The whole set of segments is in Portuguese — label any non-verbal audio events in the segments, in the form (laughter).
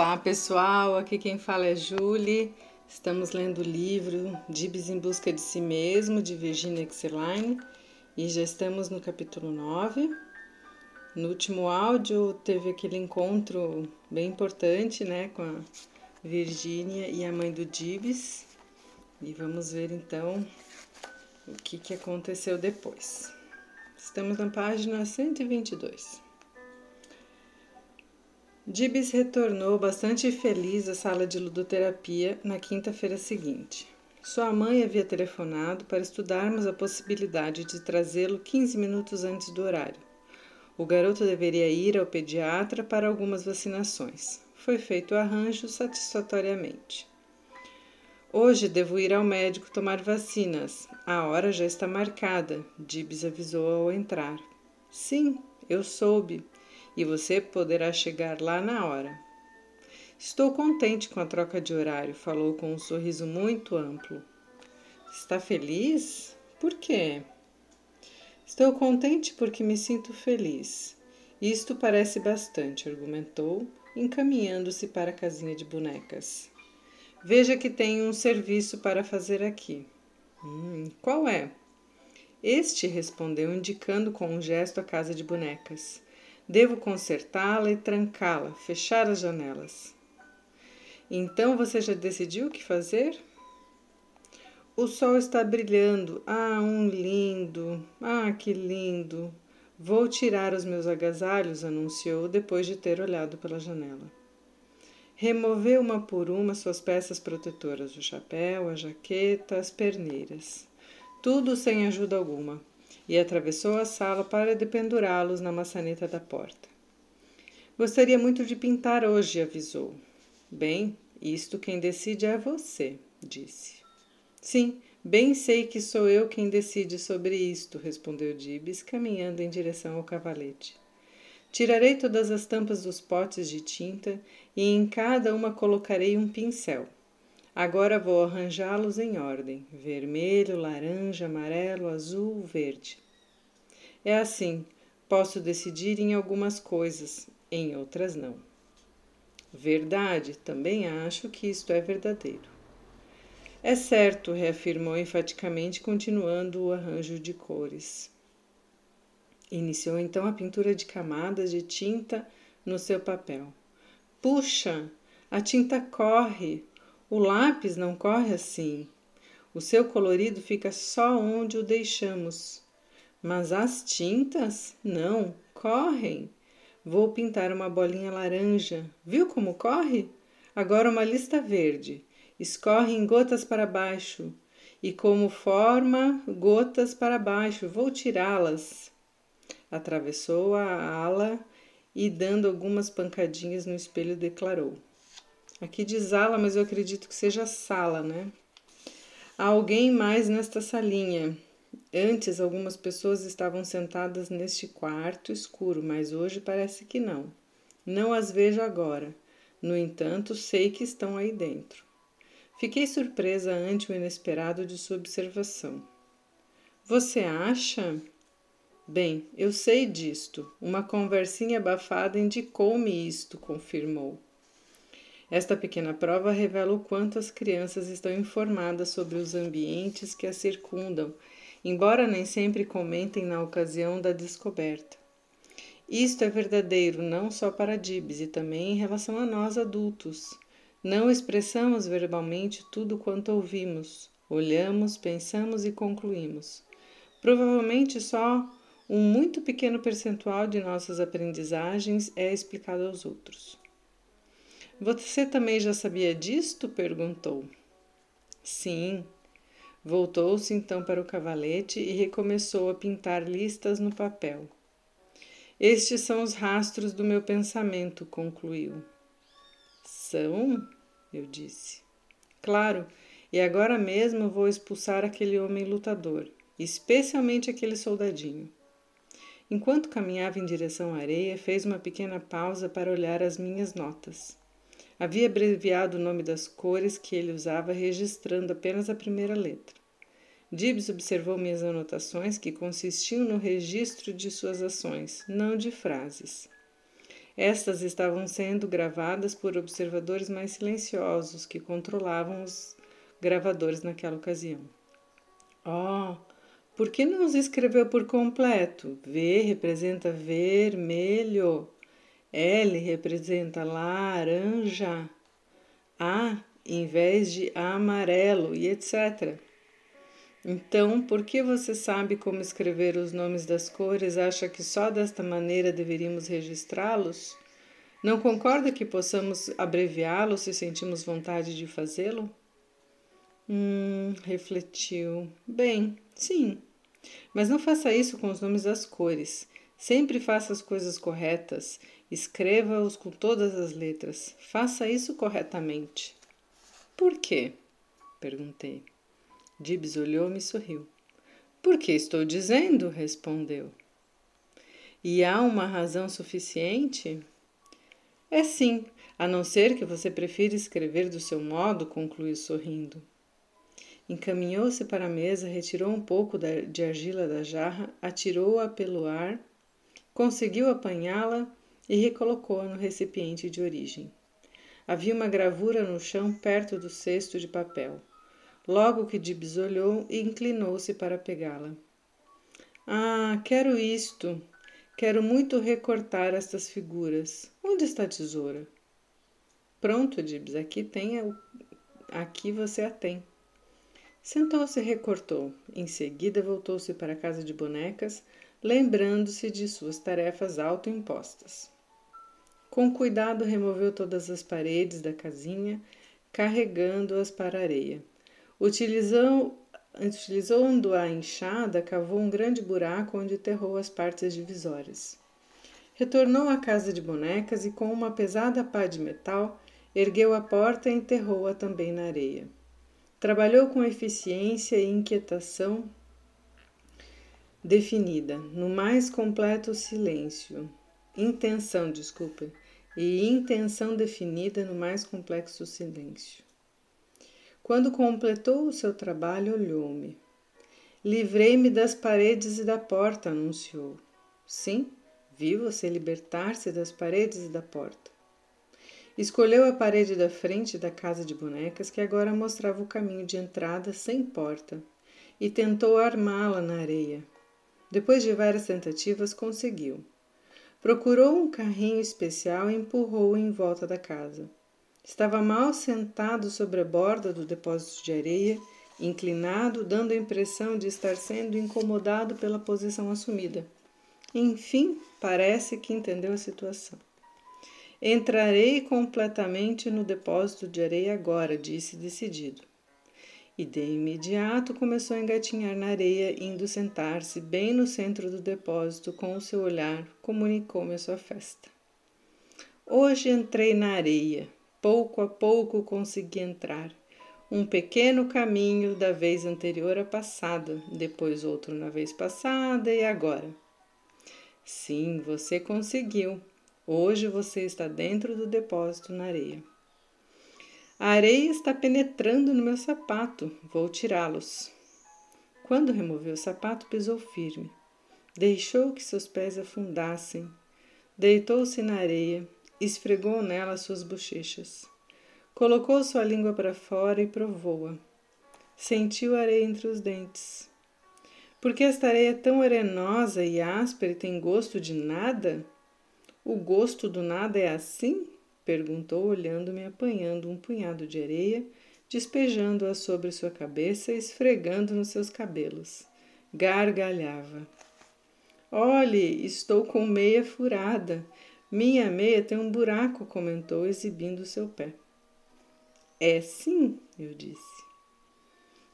Olá pessoal, aqui quem fala é Julie. Estamos lendo o livro Dibs em Busca de Si Mesmo, de Virginia Exeline, e já estamos no capítulo 9. No último áudio teve aquele encontro bem importante né, com a Virginia e a mãe do Dibs, e vamos ver então o que, que aconteceu depois. Estamos na página 122. Dibs retornou bastante feliz à sala de ludoterapia na quinta-feira seguinte. Sua mãe havia telefonado para estudarmos a possibilidade de trazê-lo 15 minutos antes do horário. O garoto deveria ir ao pediatra para algumas vacinações. Foi feito o arranjo satisfatoriamente. Hoje devo ir ao médico tomar vacinas. A hora já está marcada, Dibs avisou ao entrar. Sim, eu soube e você poderá chegar lá na hora. Estou contente com a troca de horário, falou com um sorriso muito amplo. Está feliz? Por quê? Estou contente porque me sinto feliz. Isto parece bastante, argumentou, encaminhando-se para a casinha de bonecas. Veja que tenho um serviço para fazer aqui. Hum, qual é? Este respondeu, indicando com um gesto a casa de bonecas. Devo consertá-la e trancá-la, fechar as janelas. Então você já decidiu o que fazer? O sol está brilhando. Ah, um lindo! Ah, que lindo! Vou tirar os meus agasalhos, anunciou depois de ter olhado pela janela. Removeu uma por uma suas peças protetoras, o chapéu, a jaqueta, as perneiras. Tudo sem ajuda alguma e atravessou a sala para dependurá-los na maçaneta da porta. Gostaria muito de pintar hoje, avisou. Bem, isto quem decide é você, disse. Sim, bem sei que sou eu quem decide sobre isto, respondeu Dibs, caminhando em direção ao cavalete. Tirarei todas as tampas dos potes de tinta e em cada uma colocarei um pincel. Agora vou arranjá-los em ordem: vermelho, laranja, amarelo, azul, verde. É assim, posso decidir em algumas coisas, em outras não. Verdade, também acho que isto é verdadeiro. É certo, reafirmou enfaticamente, continuando o arranjo de cores. Iniciou então a pintura de camadas de tinta no seu papel. Puxa, a tinta corre, o lápis não corre assim. O seu colorido fica só onde o deixamos. Mas as tintas, não, correm. Vou pintar uma bolinha laranja. Viu como corre? Agora uma lista verde. Escorre em gotas para baixo. E como forma gotas para baixo, vou tirá-las. Atravessou a ala e, dando algumas pancadinhas no espelho, declarou: Aqui diz ala, mas eu acredito que seja sala, né? Há alguém mais nesta salinha. Antes, algumas pessoas estavam sentadas neste quarto escuro, mas hoje parece que não. Não as vejo agora. No entanto, sei que estão aí dentro. Fiquei surpresa ante o inesperado de sua observação. Você acha? Bem, eu sei disto. Uma conversinha abafada indicou-me isto, confirmou. Esta pequena prova revela o quanto as crianças estão informadas sobre os ambientes que as circundam, embora nem sempre comentem na ocasião da descoberta. Isto é verdadeiro não só para Dibs e também em relação a nós adultos. Não expressamos verbalmente tudo quanto ouvimos, olhamos, pensamos e concluímos. Provavelmente só um muito pequeno percentual de nossas aprendizagens é explicado aos outros. Você também já sabia disto? perguntou. Sim. Voltou-se então para o cavalete e recomeçou a pintar listas no papel. Estes são os rastros do meu pensamento, concluiu. São? Eu disse. Claro, e agora mesmo vou expulsar aquele homem lutador, especialmente aquele soldadinho. Enquanto caminhava em direção à areia, fez uma pequena pausa para olhar as minhas notas. Havia abreviado o nome das cores que ele usava, registrando apenas a primeira letra. Gibbs observou minhas anotações, que consistiam no registro de suas ações, não de frases. Estas estavam sendo gravadas por observadores mais silenciosos que controlavam os gravadores naquela ocasião. Oh, por que não os escreveu por completo? V representa vermelho, L representa laranja, A em vez de amarelo e etc. Então, por que você sabe como escrever os nomes das cores acha que só desta maneira deveríamos registrá-los? Não concorda que possamos abreviá-los se sentimos vontade de fazê-lo? Hum, refletiu. Bem, sim. Mas não faça isso com os nomes das cores. Sempre faça as coisas corretas. Escreva-os com todas as letras. Faça isso corretamente. Por quê? Perguntei. Dibs olhou-me e sorriu. Porque estou dizendo, respondeu. E há uma razão suficiente? É sim, a não ser que você prefira escrever do seu modo, concluiu sorrindo. Encaminhou-se para a mesa, retirou um pouco de argila da jarra, atirou-a pelo ar, conseguiu apanhá-la e recolocou-a no recipiente de origem. Havia uma gravura no chão perto do cesto de papel. Logo que Dibs olhou e inclinou-se para pegá-la. Ah, quero isto. Quero muito recortar estas figuras. Onde está a tesoura? Pronto, Dibs, aqui tem a... aqui você a tem. Sentou-se e recortou. Em seguida voltou-se para a casa de bonecas, lembrando-se de suas tarefas autoimpostas. Com cuidado removeu todas as paredes da casinha, carregando-as para a areia. Utilizando a enxada, cavou um grande buraco onde enterrou as partes divisórias. Retornou à casa de bonecas e, com uma pesada pá de metal, ergueu a porta e enterrou-a também na areia. Trabalhou com eficiência e inquietação definida, no mais completo silêncio. Intenção, desculpe, e intenção definida no mais complexo silêncio. Quando completou o seu trabalho, olhou-me. Livrei-me das paredes e da porta, anunciou. Sim, vi você libertar-se das paredes e da porta. Escolheu a parede da frente da casa de bonecas, que agora mostrava o caminho de entrada sem porta, e tentou armá-la na areia. Depois de várias tentativas, conseguiu. Procurou um carrinho especial e empurrou-o em volta da casa. Estava mal sentado sobre a borda do depósito de areia, inclinado, dando a impressão de estar sendo incomodado pela posição assumida. Enfim, parece que entendeu a situação. Entrarei completamente no depósito de areia agora, disse decidido. E de imediato começou a engatinhar na areia, indo sentar-se bem no centro do depósito com o seu olhar, comunicou-me a sua festa. Hoje entrei na areia, Pouco a pouco consegui entrar. Um pequeno caminho da vez anterior à passada, depois outro na vez passada e agora. Sim, você conseguiu. Hoje você está dentro do depósito na areia. A areia está penetrando no meu sapato. Vou tirá-los. Quando removeu o sapato, pisou firme. Deixou que seus pés afundassem. Deitou-se na areia esfregou nela suas bochechas. Colocou sua língua para fora e provou-a. Sentiu areia entre os dentes. Por que esta areia é tão arenosa e áspera e tem gosto de nada? O gosto do nada é assim? Perguntou, olhando-me, apanhando um punhado de areia, despejando-a sobre sua cabeça e esfregando nos seus cabelos. Gargalhava. Olhe, estou com meia furada. Minha meia tem um buraco, comentou, exibindo seu pé. É sim, eu disse.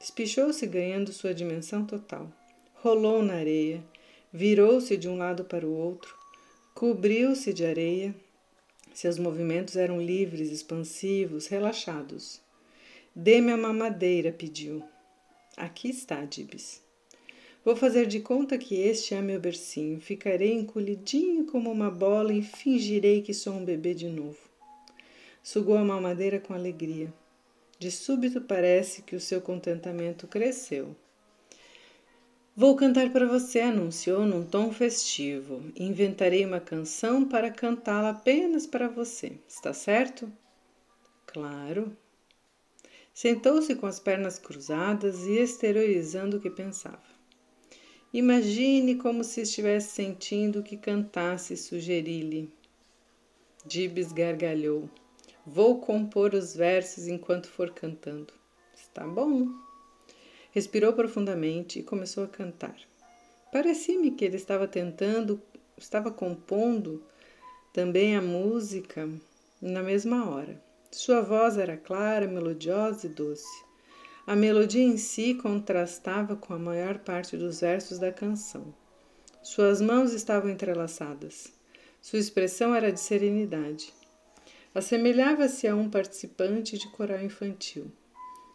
Espichou-se, ganhando sua dimensão total. Rolou na areia, virou-se de um lado para o outro, cobriu-se de areia. Seus movimentos eram livres, expansivos, relaxados. Dê-me a mamadeira, pediu. Aqui está, Dibs. Vou fazer de conta que este é meu bercinho. Ficarei encolhidinho como uma bola e fingirei que sou um bebê de novo. Sugou a mamadeira com alegria. De súbito parece que o seu contentamento cresceu. Vou cantar para você, anunciou num tom festivo. Inventarei uma canção para cantá-la apenas para você. Está certo? Claro. Sentou-se com as pernas cruzadas e exteriorizando o que pensava. Imagine como se estivesse sentindo que cantasse, sugeri-lhe. Dibs gargalhou. Vou compor os versos enquanto for cantando. Está bom. Respirou profundamente e começou a cantar. Parecia-me que ele estava tentando, estava compondo também a música na mesma hora. Sua voz era clara, melodiosa e doce. A melodia em si contrastava com a maior parte dos versos da canção. Suas mãos estavam entrelaçadas. Sua expressão era de serenidade. Assemelhava-se a um participante de coral infantil.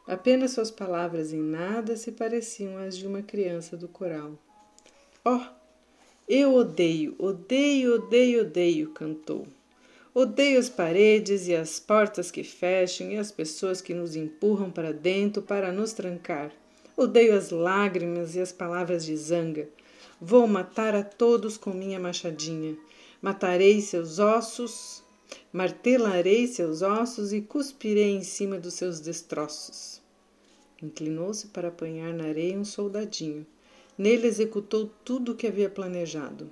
Apenas suas palavras em nada se pareciam às de uma criança do coral. Oh, eu odeio, odeio, odeio, odeio, cantou. Odeio as paredes e as portas que fecham e as pessoas que nos empurram para dentro para nos trancar. Odeio as lágrimas e as palavras de zanga. Vou matar a todos com minha machadinha. Matarei seus ossos, martelarei seus ossos e cuspirei em cima dos seus destroços. Inclinou-se para apanhar na areia um soldadinho. Nele executou tudo o que havia planejado.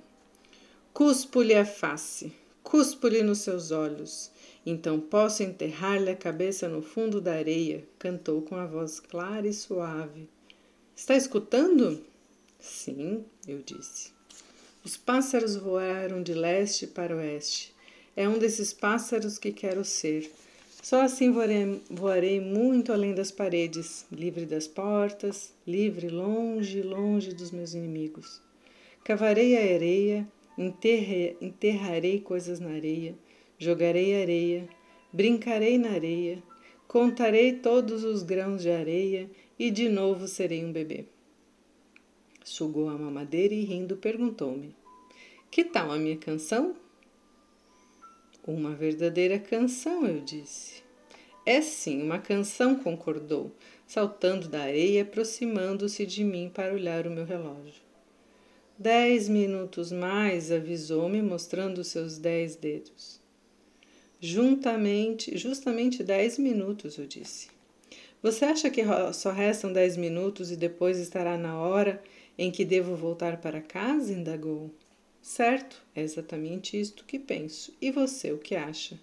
Cuspo-lhe a face, cuspo-lhe nos seus olhos. Então posso enterrar-lhe a cabeça no fundo da areia, cantou com a voz clara e suave. Está escutando? Sim, eu disse. Os pássaros voaram de leste para oeste. É um desses pássaros que quero ser. Só assim voarei, voarei muito além das paredes, livre das portas, livre longe, longe dos meus inimigos. Cavarei a areia, enterre, enterrarei coisas na areia, jogarei areia, brincarei na areia, contarei todos os grãos de areia e de novo serei um bebê. Sugou a mamadeira e rindo perguntou-me: Que tal a minha canção? Uma verdadeira canção, eu disse. É sim, uma canção, concordou, saltando da areia aproximando-se de mim para olhar o meu relógio. Dez minutos mais, avisou-me, mostrando seus dez dedos. Juntamente, justamente dez minutos, eu disse. Você acha que só restam dez minutos e depois estará na hora em que devo voltar para casa? indagou. Certo, é exatamente isto que penso. E você, o que acha?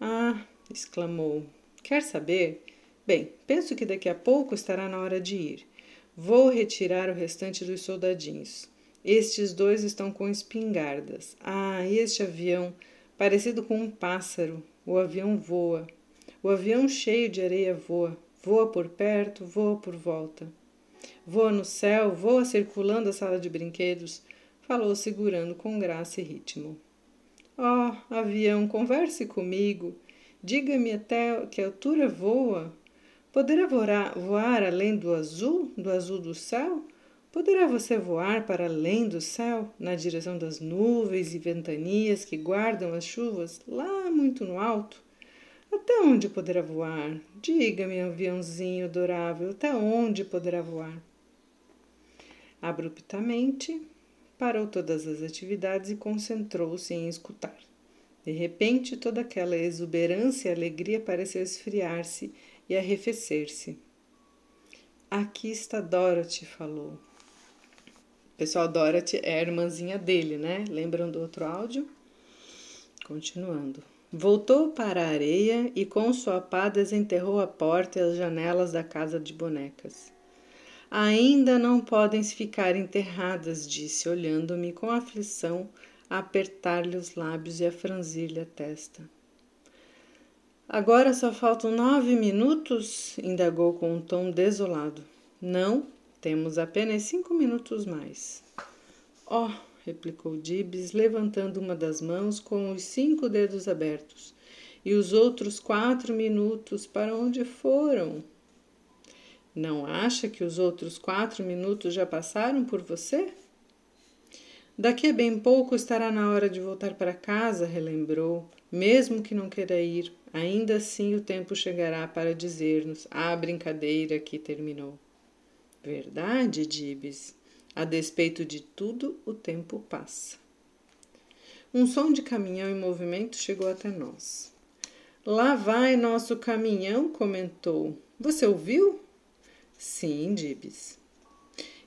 Ah, exclamou. Quer saber? Bem, penso que daqui a pouco estará na hora de ir. Vou retirar o restante dos soldadinhos. Estes dois estão com espingardas. Ah, este avião, parecido com um pássaro. O avião voa. O avião cheio de areia voa. Voa por perto, voa por volta. Voa no céu, voa circulando a sala de brinquedos falou segurando com graça e ritmo. Oh, avião, converse comigo. Diga-me até que altura voa. Poderá voar, voar além do azul, do azul do céu? Poderá você voar para além do céu, na direção das nuvens e ventanias que guardam as chuvas, lá muito no alto? Até onde poderá voar? Diga-me, aviãozinho adorável, até onde poderá voar? Abruptamente, parou todas as atividades e concentrou-se em escutar. De repente, toda aquela exuberância e alegria pareceu esfriar-se e arrefecer-se. Aqui está Dorothy, falou. Pessoal, Dorothy é a irmãzinha dele, né? Lembram do outro áudio? Continuando. Voltou para a areia e com sua pá desenterrou a porta e as janelas da casa de bonecas. Ainda não podem ficar enterradas, disse, olhando-me com aflição, a apertar-lhe os lábios e a franzir-lhe a testa. Agora só faltam nove minutos? indagou com um tom desolado. Não, temos apenas cinco minutos mais. Oh, replicou Dibs, levantando uma das mãos com os cinco dedos abertos. E os outros quatro minutos para onde foram? Não acha que os outros quatro minutos já passaram por você? Daqui a bem pouco estará na hora de voltar para casa, relembrou. Mesmo que não queira ir, ainda assim o tempo chegará para dizer-nos: a brincadeira aqui terminou. Verdade, Dibes? A despeito de tudo, o tempo passa. Um som de caminhão em movimento chegou até nós. Lá vai nosso caminhão, comentou. Você ouviu? Sim, Dibs.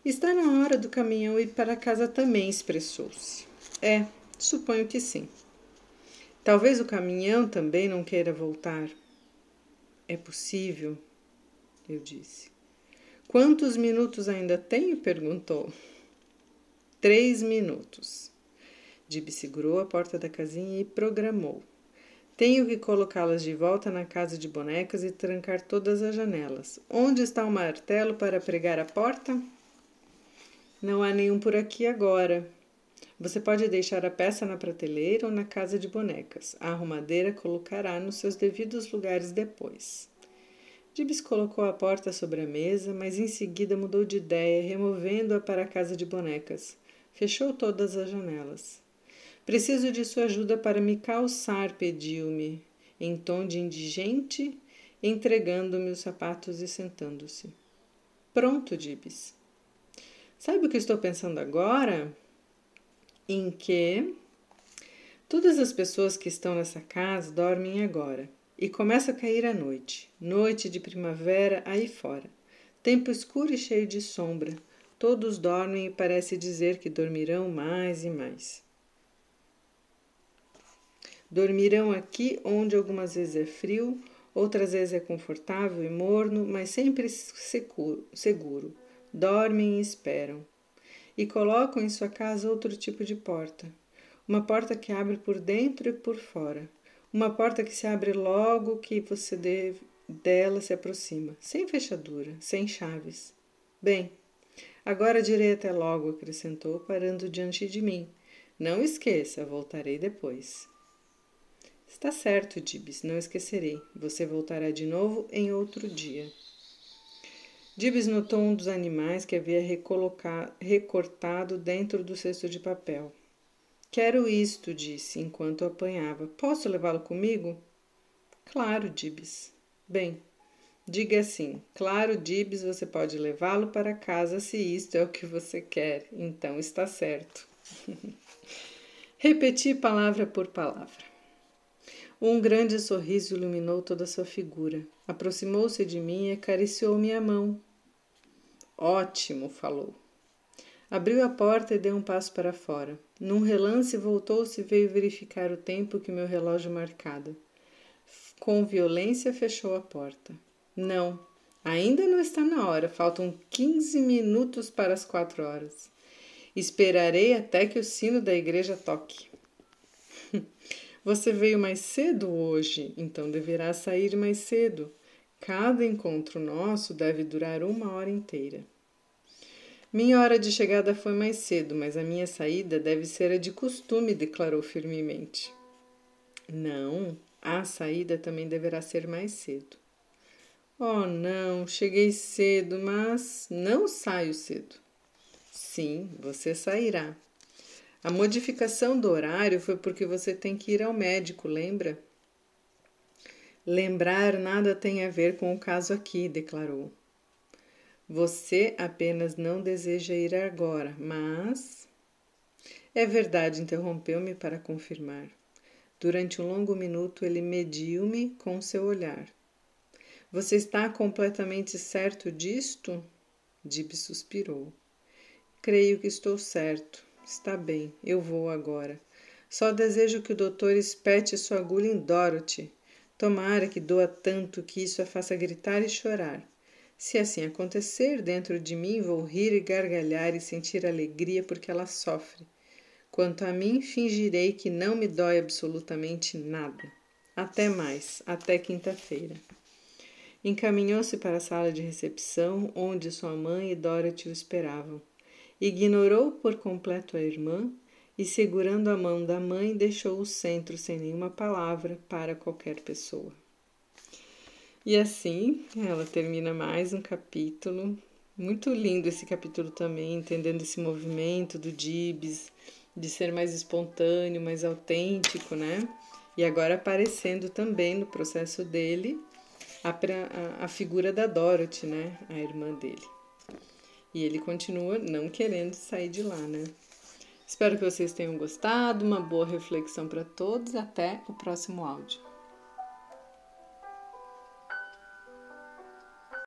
Está na hora do caminhão ir para casa também, expressou-se. É, suponho que sim. Talvez o caminhão também não queira voltar. É possível, eu disse. Quantos minutos ainda tenho? perguntou. Três minutos. Dib segurou a porta da casinha e programou. Tenho que colocá-las de volta na casa de bonecas e trancar todas as janelas. Onde está o martelo para pregar a porta? Não há nenhum por aqui agora. Você pode deixar a peça na prateleira ou na casa de bonecas. A arrumadeira colocará nos seus devidos lugares depois. Dibs colocou a porta sobre a mesa, mas em seguida mudou de ideia, removendo-a para a casa de bonecas. Fechou todas as janelas. Preciso de sua ajuda para me calçar, pediu-me, em tom de indigente, entregando-me os sapatos e sentando-se. Pronto, Dibs. Sabe o que estou pensando agora? Em que todas as pessoas que estão nessa casa dormem agora e começa a cair a noite, noite de primavera aí fora. Tempo escuro e cheio de sombra. Todos dormem e parece dizer que dormirão mais e mais. Dormirão aqui onde algumas vezes é frio, outras vezes é confortável e morno, mas sempre seguro. dormem e esperam. E colocam em sua casa outro tipo de porta. Uma porta que abre por dentro e por fora. Uma porta que se abre logo que você deve, dela se aproxima, sem fechadura, sem chaves. Bem, agora direi até logo, acrescentou, parando diante de mim. Não esqueça, voltarei depois. Está certo, Dibs, não esquecerei. Você voltará de novo em outro dia. Dibs notou um dos animais que havia recortado dentro do cesto de papel. Quero isto, disse, enquanto apanhava. Posso levá-lo comigo? Claro, Dibs. Bem, diga assim: Claro, Dibs, você pode levá-lo para casa se isto é o que você quer. Então está certo. (laughs) Repeti palavra por palavra. Um grande sorriso iluminou toda sua figura. Aproximou-se de mim e acariciou minha mão. Ótimo, falou. Abriu a porta e deu um passo para fora. Num relance, voltou-se e veio verificar o tempo que meu relógio marcava. Com violência, fechou a porta. Não, ainda não está na hora. Faltam quinze minutos para as quatro horas. Esperarei até que o sino da igreja toque. Você veio mais cedo hoje, então deverá sair mais cedo. Cada encontro nosso deve durar uma hora inteira. Minha hora de chegada foi mais cedo, mas a minha saída deve ser a de costume, declarou firmemente. Não, a saída também deverá ser mais cedo. Oh, não, cheguei cedo, mas não saio cedo. Sim, você sairá. A modificação do horário foi porque você tem que ir ao médico, lembra? Lembrar nada tem a ver com o caso aqui, declarou. Você apenas não deseja ir agora, mas. É verdade, interrompeu-me para confirmar. Durante um longo minuto ele mediu-me com seu olhar. Você está completamente certo disto? Dib suspirou. Creio que estou certo. Está bem, eu vou agora. Só desejo que o doutor espete sua agulha em Dorothy. Tomara que doa tanto que isso a faça gritar e chorar. Se assim acontecer, dentro de mim vou rir e gargalhar e sentir alegria porque ela sofre. Quanto a mim, fingirei que não me dói absolutamente nada. Até mais, até quinta-feira. Encaminhou-se para a sala de recepção, onde sua mãe e Dorothy o esperavam. Ignorou por completo a irmã e, segurando a mão da mãe, deixou o centro sem nenhuma palavra para qualquer pessoa. E assim ela termina mais um capítulo. Muito lindo esse capítulo também, entendendo esse movimento do Dibs, de ser mais espontâneo, mais autêntico, né? E agora aparecendo também no processo dele a, a, a figura da Dorothy, né? A irmã dele. E ele continua não querendo sair de lá, né? Espero que vocês tenham gostado. Uma boa reflexão para todos. Até o próximo áudio.